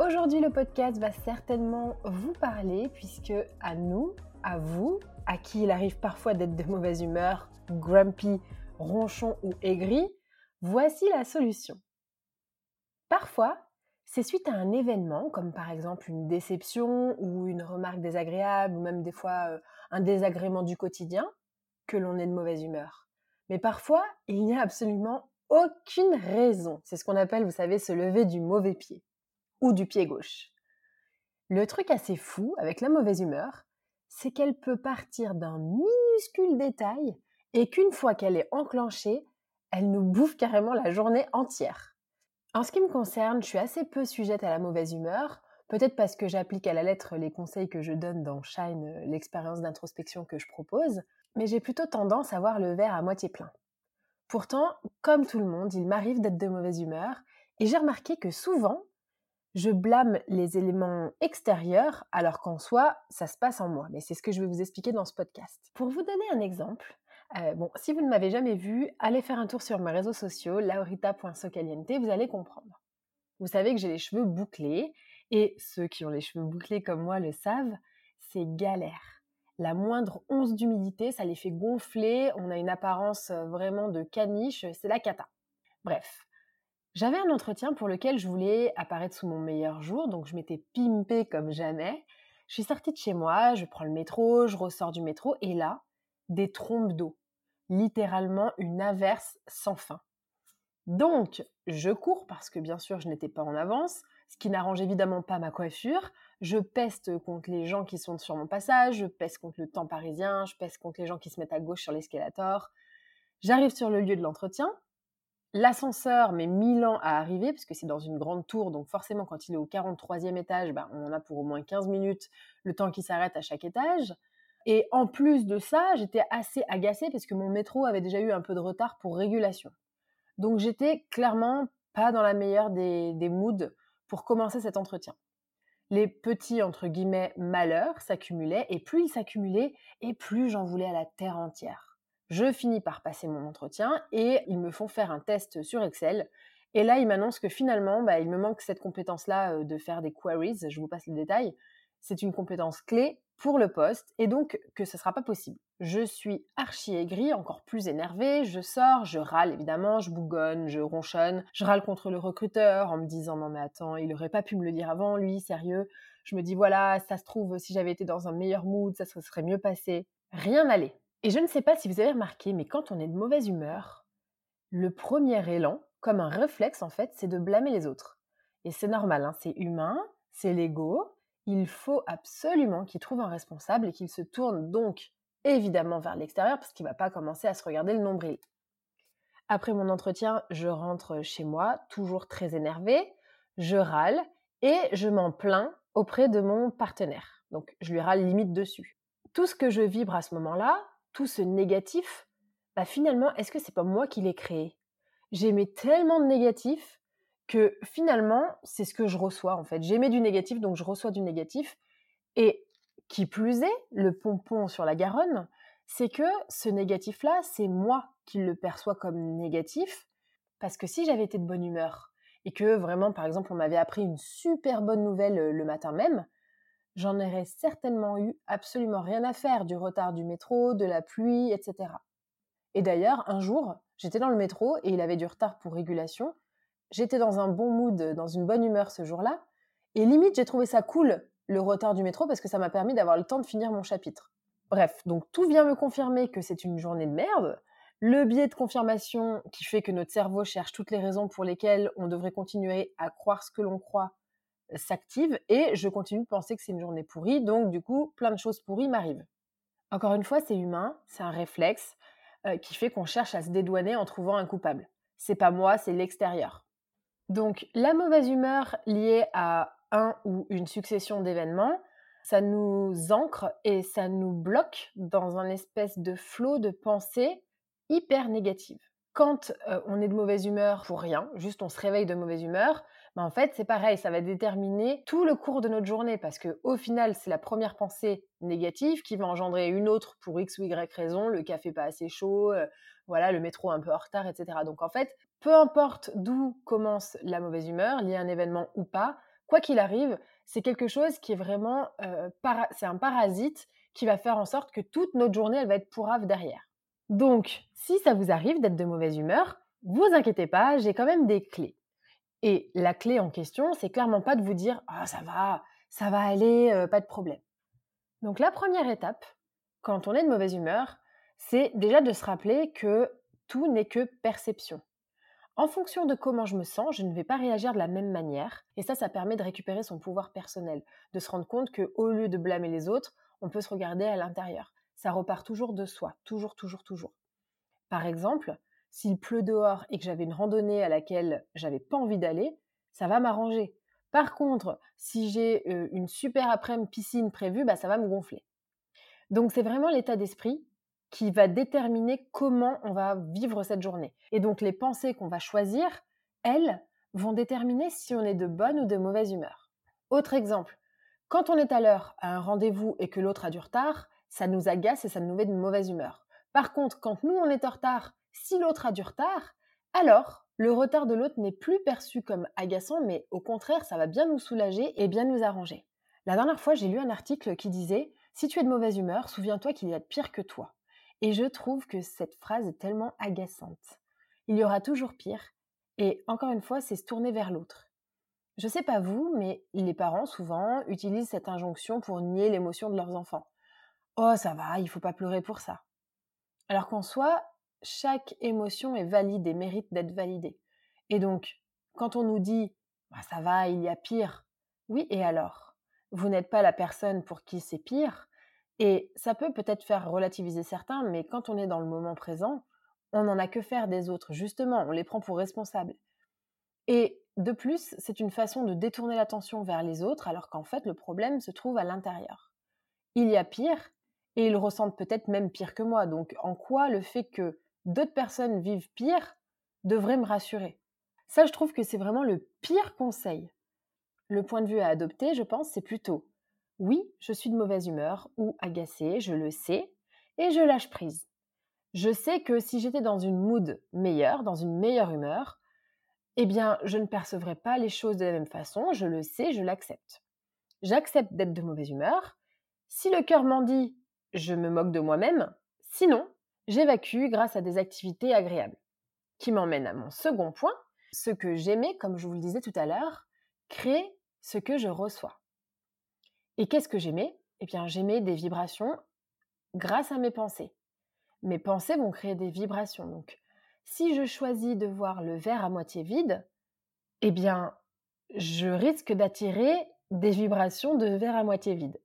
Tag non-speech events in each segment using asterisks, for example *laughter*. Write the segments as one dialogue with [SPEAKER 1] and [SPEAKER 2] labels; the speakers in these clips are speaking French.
[SPEAKER 1] Aujourd'hui, le podcast va certainement vous parler puisque à nous, à vous, à qui il arrive parfois d'être de mauvaise humeur, grumpy, ronchon ou aigri, voici la solution. Parfois, c'est suite à un événement, comme par exemple une déception ou une remarque désagréable, ou même des fois euh, un désagrément du quotidien, que l'on est de mauvaise humeur. Mais parfois, il n'y a absolument aucune raison. C'est ce qu'on appelle, vous savez, se lever du mauvais pied ou du pied gauche. Le truc assez fou avec la mauvaise humeur, c'est qu'elle peut partir d'un minuscule détail et qu'une fois qu'elle est enclenchée, elle nous bouffe carrément la journée entière. En ce qui me concerne, je suis assez peu sujette à la mauvaise humeur, peut-être parce que j'applique à la lettre les conseils que je donne dans Shine, l'expérience d'introspection que je propose, mais j'ai plutôt tendance à voir le verre à moitié plein. Pourtant, comme tout le monde, il m'arrive d'être de mauvaise humeur, et j'ai remarqué que souvent, je blâme les éléments extérieurs alors qu'en soi, ça se passe en moi. Mais c'est ce que je vais vous expliquer dans ce podcast. Pour vous donner un exemple, euh, bon, si vous ne m'avez jamais vu, allez faire un tour sur mes réseaux sociaux, laurita.socaliente, vous allez comprendre. Vous savez que j'ai les cheveux bouclés, et ceux qui ont les cheveux bouclés comme moi le savent, c'est galère. La moindre once d'humidité, ça les fait gonfler, on a une apparence euh, vraiment de caniche, c'est la cata. Bref, j'avais un entretien pour lequel je voulais apparaître sous mon meilleur jour, donc je m'étais pimpée comme jamais. Je suis sortie de chez moi, je prends le métro, je ressors du métro, et là, des trompes d'eau. Littéralement une averse sans fin. Donc, je cours parce que bien sûr, je n'étais pas en avance, ce qui n'arrange évidemment pas ma coiffure. Je peste contre les gens qui sont sur mon passage, je peste contre le temps parisien, je peste contre les gens qui se mettent à gauche sur l'escalator. J'arrive sur le lieu de l'entretien, L'ascenseur met mille ans à arriver, parce que c'est dans une grande tour, donc forcément quand il est au 43e étage, ben, on en a pour au moins 15 minutes le temps qui s'arrête à chaque étage. Et en plus de ça, j'étais assez agacée parce que mon métro avait déjà eu un peu de retard pour régulation. Donc j'étais clairement pas dans la meilleure des, des moods pour commencer cet entretien. Les petits, entre guillemets, malheurs s'accumulaient, et plus ils s'accumulaient, et plus j'en voulais à la terre entière. Je finis par passer mon entretien et ils me font faire un test sur Excel. Et là, ils m'annoncent que finalement, bah, il me manque cette compétence-là euh, de faire des queries. Je vous passe le détail. C'est une compétence clé pour le poste et donc que ce ne sera pas possible. Je suis archi aigrie, encore plus énervée, je sors, je râle évidemment, je bougonne, je ronchonne, je râle contre le recruteur en me disant non mais attends, il aurait pas pu me le dire avant, lui, sérieux. Je me dis voilà, ça se trouve, si j'avais été dans un meilleur mood, ça se serait mieux passé. Rien n'allait. Et je ne sais pas si vous avez remarqué, mais quand on est de mauvaise humeur, le premier élan, comme un réflexe en fait, c'est de blâmer les autres. Et c'est normal, hein, c'est humain, c'est l'ego, il faut absolument qu'il trouve un responsable et qu'il se tourne donc évidemment vers l'extérieur parce qu'il ne va pas commencer à se regarder le nombril. Après mon entretien, je rentre chez moi, toujours très énervée, je râle et je m'en plains auprès de mon partenaire. Donc je lui râle limite dessus. Tout ce que je vibre à ce moment-là, tout ce négatif, bah finalement, est-ce que c'est pas moi qui l'ai créé? J'aimais tellement de négatif que finalement, c'est ce que je reçois en fait. J'aimais du négatif, donc je reçois du négatif. Et qui plus est, le pompon sur la Garonne, c'est que ce négatif-là, c'est moi qui le perçois comme négatif. Parce que si j'avais été de bonne humeur et que vraiment, par exemple, on m'avait appris une super bonne nouvelle euh, le matin même, j'en aurais certainement eu absolument rien à faire du retard du métro, de la pluie, etc. Et d'ailleurs, un jour, j'étais dans le métro et il avait du retard pour régulation. J'étais dans un bon mood, dans une bonne humeur ce jour-là. Et limite, j'ai trouvé ça cool, le retard du métro, parce que ça m'a permis d'avoir le temps de finir mon chapitre. Bref, donc tout vient me confirmer que c'est une journée de merde. Le biais de confirmation qui fait que notre cerveau cherche toutes les raisons pour lesquelles on devrait continuer à croire ce que l'on croit s'active et je continue de penser que c'est une journée pourrie, donc du coup, plein de choses pourries m'arrivent. Encore une fois, c'est humain, c'est un réflexe euh, qui fait qu'on cherche à se dédouaner en trouvant un coupable. C'est pas moi, c'est l'extérieur. Donc, la mauvaise humeur liée à un ou une succession d'événements, ça nous ancre et ça nous bloque dans un espèce de flot de pensée hyper négative. Quand euh, on est de mauvaise humeur pour rien, juste on se réveille de mauvaise humeur, en fait, c'est pareil, ça va déterminer tout le cours de notre journée parce que au final, c'est la première pensée négative qui va engendrer une autre pour X ou Y raison, le café pas assez chaud, euh, voilà, le métro un peu en retard, etc. Donc en fait, peu importe d'où commence la mauvaise humeur, liée à un événement ou pas, quoi qu'il arrive, c'est quelque chose qui est vraiment, euh, c'est un parasite qui va faire en sorte que toute notre journée, elle va être pourrave derrière. Donc, si ça vous arrive d'être de mauvaise humeur, vous inquiétez pas, j'ai quand même des clés. Et la clé en question, c'est clairement pas de vous dire ah ça va, ça va aller, pas de problème. Donc la première étape, quand on est de mauvaise humeur, c'est déjà de se rappeler que tout n'est que perception. En fonction de comment je me sens, je ne vais pas réagir de la même manière, et ça, ça permet de récupérer son pouvoir personnel, de se rendre compte que au lieu de blâmer les autres, on peut se regarder à l'intérieur. Ça repart toujours de soi, toujours, toujours, toujours. Par exemple, s'il pleut dehors et que j'avais une randonnée à laquelle j'avais pas envie d'aller, ça va m'arranger. Par contre, si j'ai une super après-midi piscine prévue, bah, ça va me gonfler. Donc c'est vraiment l'état d'esprit qui va déterminer comment on va vivre cette journée. Et donc les pensées qu'on va choisir, elles, vont déterminer si on est de bonne ou de mauvaise humeur. Autre exemple, quand on est à l'heure à un rendez-vous et que l'autre a du retard, ça nous agace et ça nous met de mauvaise humeur. Par contre, quand nous on est en retard si l'autre a du retard, alors le retard de l'autre n'est plus perçu comme agaçant, mais au contraire, ça va bien nous soulager et bien nous arranger. La dernière fois, j'ai lu un article qui disait Si tu es de mauvaise humeur, souviens-toi qu'il y a de pire que toi. Et je trouve que cette phrase est tellement agaçante. Il y aura toujours pire, et encore une fois, c'est se tourner vers l'autre. Je sais pas vous, mais les parents souvent utilisent cette injonction pour nier l'émotion de leurs enfants. Oh, ça va, il faut pas pleurer pour ça. Alors qu'en soi, chaque émotion est valide et mérite d'être validée. Et donc, quand on nous dit bah, ça va, il y a pire, oui, et alors? Vous n'êtes pas la personne pour qui c'est pire, et ça peut peut-être faire relativiser certains, mais quand on est dans le moment présent, on n'en a que faire des autres, justement, on les prend pour responsables. Et de plus, c'est une façon de détourner l'attention vers les autres, alors qu'en fait, le problème se trouve à l'intérieur. Il y a pire, et ils ressentent peut-être même pire que moi. Donc, en quoi le fait que d'autres personnes vivent pire devrait me rassurer. Ça, je trouve que c'est vraiment le pire conseil. Le point de vue à adopter, je pense, c'est plutôt oui, je suis de mauvaise humeur ou agacée, je le sais, et je lâche prise. Je sais que si j'étais dans une mood meilleure, dans une meilleure humeur, eh bien, je ne percevrais pas les choses de la même façon, je le sais, je l'accepte. J'accepte d'être de mauvaise humeur. Si le cœur m'en dit, je me moque de moi-même. Sinon, j'évacue grâce à des activités agréables. Qui m'emmène à mon second point, ce que j'aimais, comme je vous le disais tout à l'heure, créer ce que je reçois. Et qu'est-ce que j'aimais? Eh bien, j'aimais des vibrations grâce à mes pensées. Mes pensées vont créer des vibrations. Donc, si je choisis de voir le verre à moitié vide, eh bien, je risque d'attirer des vibrations de verre à moitié vide.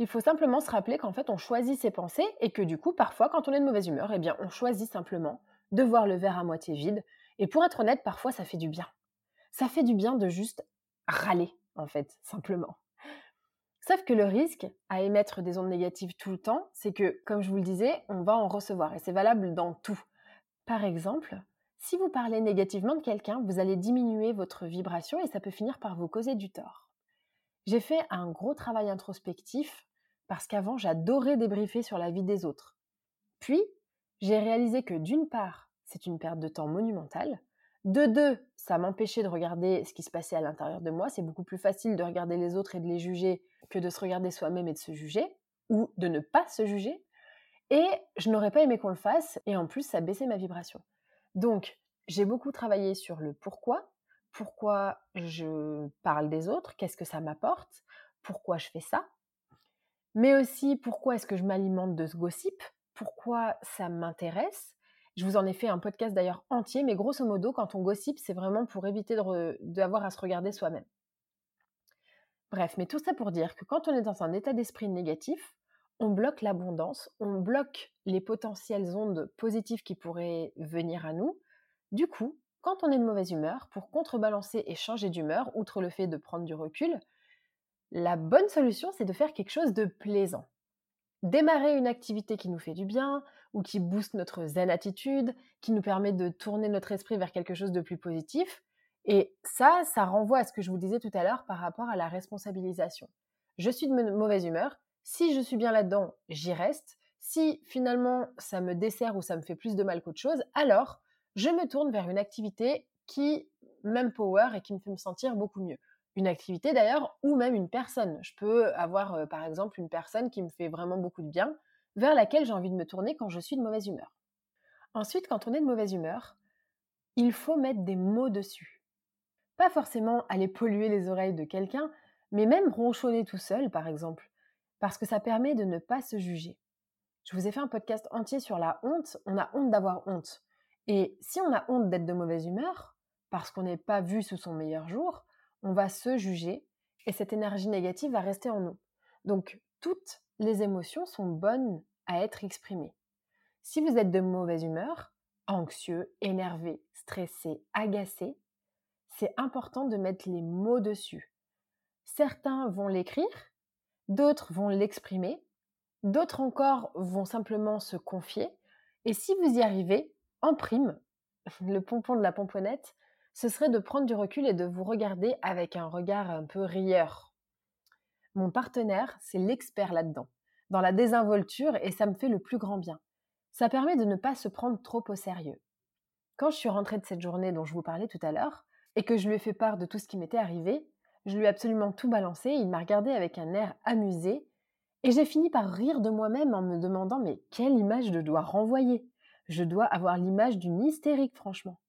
[SPEAKER 1] Il faut simplement se rappeler qu'en fait, on choisit ses pensées et que du coup, parfois, quand on est de mauvaise humeur, eh bien, on choisit simplement de voir le verre à moitié vide. Et pour être honnête, parfois, ça fait du bien. Ça fait du bien de juste râler, en fait, simplement. Sauf que le risque à émettre des ondes négatives tout le temps, c'est que, comme je vous le disais, on va en recevoir. Et c'est valable dans tout. Par exemple, si vous parlez négativement de quelqu'un, vous allez diminuer votre vibration et ça peut finir par vous causer du tort. J'ai fait un gros travail introspectif parce qu'avant, j'adorais débriefer sur la vie des autres. Puis, j'ai réalisé que d'une part, c'est une perte de temps monumentale. De deux, ça m'empêchait de regarder ce qui se passait à l'intérieur de moi. C'est beaucoup plus facile de regarder les autres et de les juger que de se regarder soi-même et de se juger, ou de ne pas se juger. Et je n'aurais pas aimé qu'on le fasse, et en plus, ça baissait ma vibration. Donc, j'ai beaucoup travaillé sur le pourquoi, pourquoi je parle des autres, qu'est-ce que ça m'apporte, pourquoi je fais ça, mais aussi pourquoi est-ce que je m'alimente de ce gossip, pourquoi ça m'intéresse? Je vous en ai fait un podcast d'ailleurs entier, mais grosso modo, quand on gossip, c'est vraiment pour éviter d'avoir à se regarder soi-même. Bref, mais tout ça pour dire que quand on est dans un état d'esprit négatif, on bloque l'abondance, on bloque les potentielles ondes positives qui pourraient venir à nous. Du coup, quand on est de mauvaise humeur, pour contrebalancer et changer d'humeur, outre le fait de prendre du recul, la bonne solution, c'est de faire quelque chose de plaisant. Démarrer une activité qui nous fait du bien ou qui booste notre zen attitude, qui nous permet de tourner notre esprit vers quelque chose de plus positif. Et ça, ça renvoie à ce que je vous disais tout à l'heure par rapport à la responsabilisation. Je suis de mauvaise humeur. Si je suis bien là-dedans, j'y reste. Si finalement ça me dessert ou ça me fait plus de mal qu'autre chose, alors je me tourne vers une activité qui m'empower et qui me fait me sentir beaucoup mieux une activité d'ailleurs, ou même une personne. Je peux avoir euh, par exemple une personne qui me fait vraiment beaucoup de bien, vers laquelle j'ai envie de me tourner quand je suis de mauvaise humeur. Ensuite, quand on est de mauvaise humeur, il faut mettre des mots dessus. Pas forcément aller polluer les oreilles de quelqu'un, mais même ronchonner tout seul, par exemple, parce que ça permet de ne pas se juger. Je vous ai fait un podcast entier sur la honte. On a honte d'avoir honte. Et si on a honte d'être de mauvaise humeur, parce qu'on n'est pas vu sous son meilleur jour, on va se juger et cette énergie négative va rester en nous. Donc, toutes les émotions sont bonnes à être exprimées. Si vous êtes de mauvaise humeur, anxieux, énervé, stressé, agacé, c'est important de mettre les mots dessus. Certains vont l'écrire, d'autres vont l'exprimer, d'autres encore vont simplement se confier. Et si vous y arrivez, en prime, *laughs* le pompon de la pomponnette, ce serait de prendre du recul et de vous regarder avec un regard un peu rieur. Mon partenaire, c'est l'expert là-dedans, dans la désinvolture, et ça me fait le plus grand bien. Ça permet de ne pas se prendre trop au sérieux. Quand je suis rentrée de cette journée dont je vous parlais tout à l'heure, et que je lui ai fait part de tout ce qui m'était arrivé, je lui ai absolument tout balancé, il m'a regardé avec un air amusé, et j'ai fini par rire de moi-même en me demandant mais quelle image je dois renvoyer? Je dois avoir l'image d'une hystérique, franchement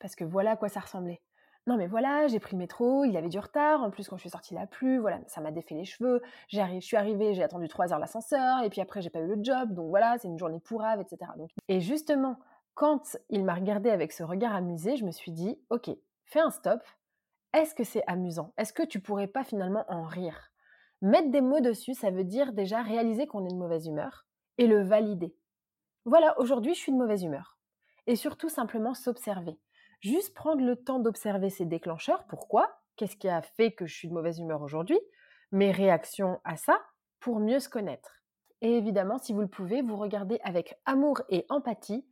[SPEAKER 1] parce que voilà à quoi ça ressemblait. Non mais voilà, j'ai pris le métro, il avait du retard, en plus quand je suis sortie il a plu, voilà, ça m'a défait les cheveux, je suis arrivée, j'ai attendu trois heures l'ascenseur, et puis après j'ai pas eu le job, donc voilà, c'est une journée pourrave, etc. Donc, et justement, quand il m'a regardé avec ce regard amusé, je me suis dit, ok, fais un stop, est-ce que c'est amusant? Est-ce que tu pourrais pas finalement en rire? Mettre des mots dessus, ça veut dire déjà réaliser qu'on est de mauvaise humeur et le valider. Voilà, aujourd'hui je suis de mauvaise humeur. Et surtout simplement s'observer juste prendre le temps d'observer ces déclencheurs. Pourquoi? Qu'est-ce qui a fait que je suis de mauvaise humeur aujourd'hui? Mes réactions à ça pour mieux se connaître. Et évidemment, si vous le pouvez, vous regardez avec amour et empathie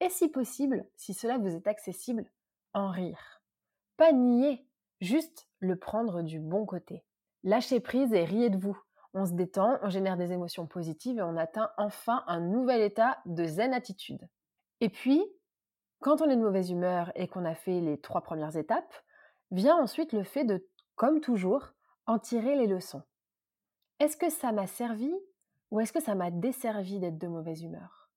[SPEAKER 1] et si possible, si cela vous est accessible, en rire. Pas nier, juste le prendre du bon côté. Lâchez prise et riez de vous. On se détend, on génère des émotions positives et on atteint enfin un nouvel état de zen attitude. Et puis, quand on est de mauvaise humeur et qu'on a fait les trois premières étapes, vient ensuite le fait de, comme toujours, en tirer les leçons. Est-ce que ça m'a servi ou est-ce que ça m'a desservi d'être de mauvaise humeur?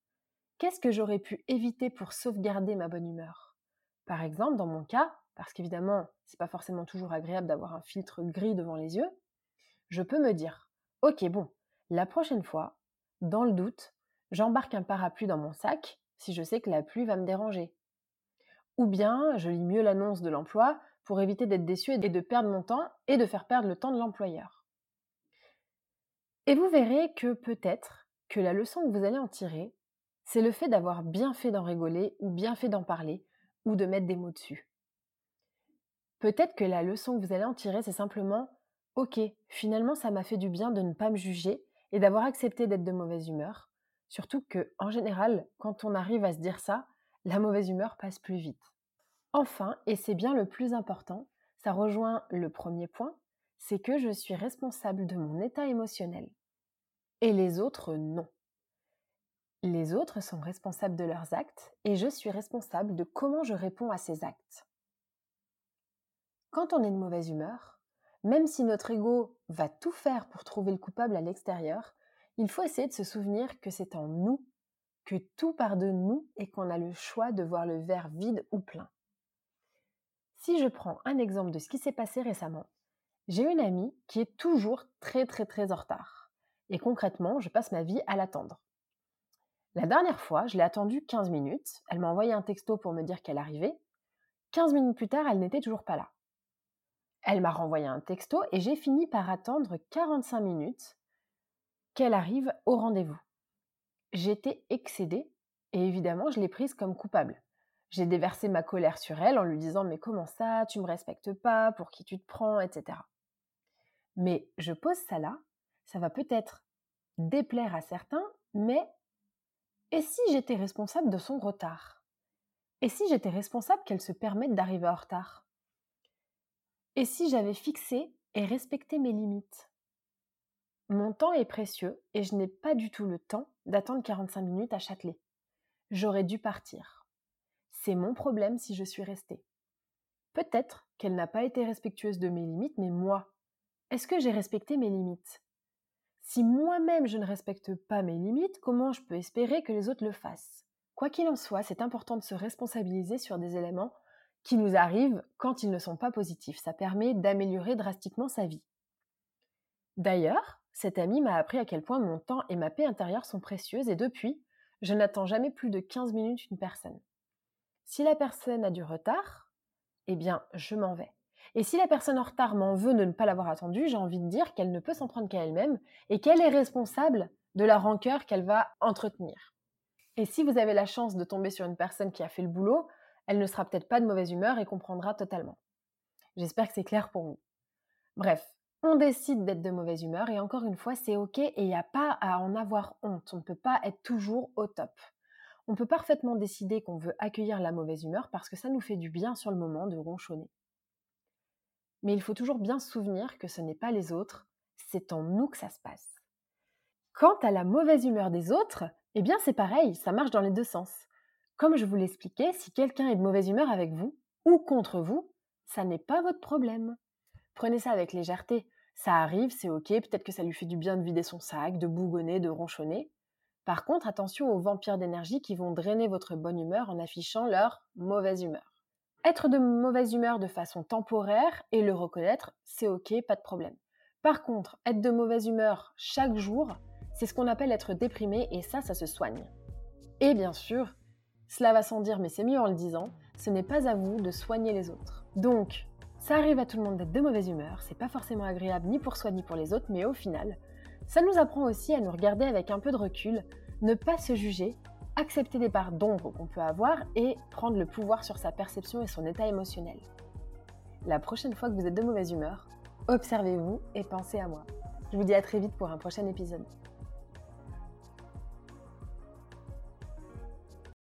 [SPEAKER 1] Qu'est-ce que j'aurais pu éviter pour sauvegarder ma bonne humeur? Par exemple, dans mon cas, parce qu'évidemment, c'est pas forcément toujours agréable d'avoir un filtre gris devant les yeux, je peux me dire OK, bon, la prochaine fois, dans le doute, j'embarque un parapluie dans mon sac si je sais que la pluie va me déranger. Ou bien je lis mieux l'annonce de l'emploi pour éviter d'être déçu et de perdre mon temps et de faire perdre le temps de l'employeur. Et vous verrez que peut-être que la leçon que vous allez en tirer, c'est le fait d'avoir bien fait d'en rigoler ou bien fait d'en parler ou de mettre des mots dessus. Peut-être que la leçon que vous allez en tirer, c'est simplement Ok, finalement ça m'a fait du bien de ne pas me juger et d'avoir accepté d'être de mauvaise humeur. Surtout que, en général, quand on arrive à se dire ça, la mauvaise humeur passe plus vite. Enfin, et c'est bien le plus important, ça rejoint le premier point, c'est que je suis responsable de mon état émotionnel. Et les autres, non. Les autres sont responsables de leurs actes et je suis responsable de comment je réponds à ces actes. Quand on est de mauvaise humeur, même si notre ego va tout faire pour trouver le coupable à l'extérieur, il faut essayer de se souvenir que c'est en nous, que tout part de nous et qu'on a le choix de voir le verre vide ou plein. Si je prends un exemple de ce qui s'est passé récemment, j'ai une amie qui est toujours très très très en retard. Et concrètement, je passe ma vie à l'attendre. La dernière fois, je l'ai attendue 15 minutes. Elle m'a envoyé un texto pour me dire qu'elle arrivait. 15 minutes plus tard, elle n'était toujours pas là. Elle m'a renvoyé un texto et j'ai fini par attendre 45 minutes qu'elle arrive au rendez-vous. J'étais excédée et évidemment, je l'ai prise comme coupable. J'ai déversé ma colère sur elle en lui disant Mais comment ça? Tu me respectes pas? Pour qui tu te prends? Etc. Mais je pose ça là, ça va peut-être déplaire à certains, mais et si j'étais responsable de son retard? Et si j'étais responsable qu'elle se permette d'arriver en retard? Et si j'avais fixé et respecté mes limites? Mon temps est précieux et je n'ai pas du tout le temps d'attendre 45 minutes à Châtelet. J'aurais dû partir. C'est mon problème si je suis restée. Peut-être qu'elle n'a pas été respectueuse de mes limites, mais moi, est-ce que j'ai respecté mes limites? Si moi-même je ne respecte pas mes limites, comment je peux espérer que les autres le fassent? Quoi qu'il en soit, c'est important de se responsabiliser sur des éléments qui nous arrivent quand ils ne sont pas positifs. Ça permet d'améliorer drastiquement sa vie. D'ailleurs, cet ami m'a appris à quel point mon temps et ma paix intérieure sont précieuses et depuis, je n'attends jamais plus de 15 minutes une personne. Si la personne a du retard, eh bien, je m'en vais. Et si la personne en retard m'en veut de ne pas l'avoir attendue, j'ai envie de dire qu'elle ne peut s'en prendre qu'à elle-même et qu'elle est responsable de la rancœur qu'elle va entretenir. Et si vous avez la chance de tomber sur une personne qui a fait le boulot, elle ne sera peut-être pas de mauvaise humeur et comprendra totalement. J'espère que c'est clair pour vous. Bref, on décide d'être de mauvaise humeur et encore une fois, c'est ok et il n'y a pas à en avoir honte. On ne peut pas être toujours au top. On peut parfaitement décider qu'on veut accueillir la mauvaise humeur parce que ça nous fait du bien sur le moment de ronchonner. Mais il faut toujours bien se souvenir que ce n'est pas les autres, c'est en nous que ça se passe. Quant à la mauvaise humeur des autres, eh bien c'est pareil, ça marche dans les deux sens. Comme je vous l'expliquais, si quelqu'un est de mauvaise humeur avec vous ou contre vous, ça n'est pas votre problème. Prenez ça avec légèreté. Ça arrive, c'est ok, peut-être que ça lui fait du bien de vider son sac, de bougonner, de ronchonner. Par contre, attention aux vampires d'énergie qui vont drainer votre bonne humeur en affichant leur mauvaise humeur. Être de mauvaise humeur de façon temporaire et le reconnaître, c'est ok, pas de problème. Par contre, être de mauvaise humeur chaque jour, c'est ce qu'on appelle être déprimé et ça, ça se soigne. Et bien sûr, cela va sans dire, mais c'est mieux en le disant, ce n'est pas à vous de soigner les autres. Donc, ça arrive à tout le monde d'être de mauvaise humeur, c'est pas forcément agréable ni pour soi ni pour les autres, mais au final, ça nous apprend aussi à nous regarder avec un peu de recul, ne pas se juger, accepter des parts d'ombre qu'on peut avoir et prendre le pouvoir sur sa perception et son état émotionnel. La prochaine fois que vous êtes de mauvaise humeur, observez-vous et pensez à moi. Je vous dis à très vite pour un prochain épisode.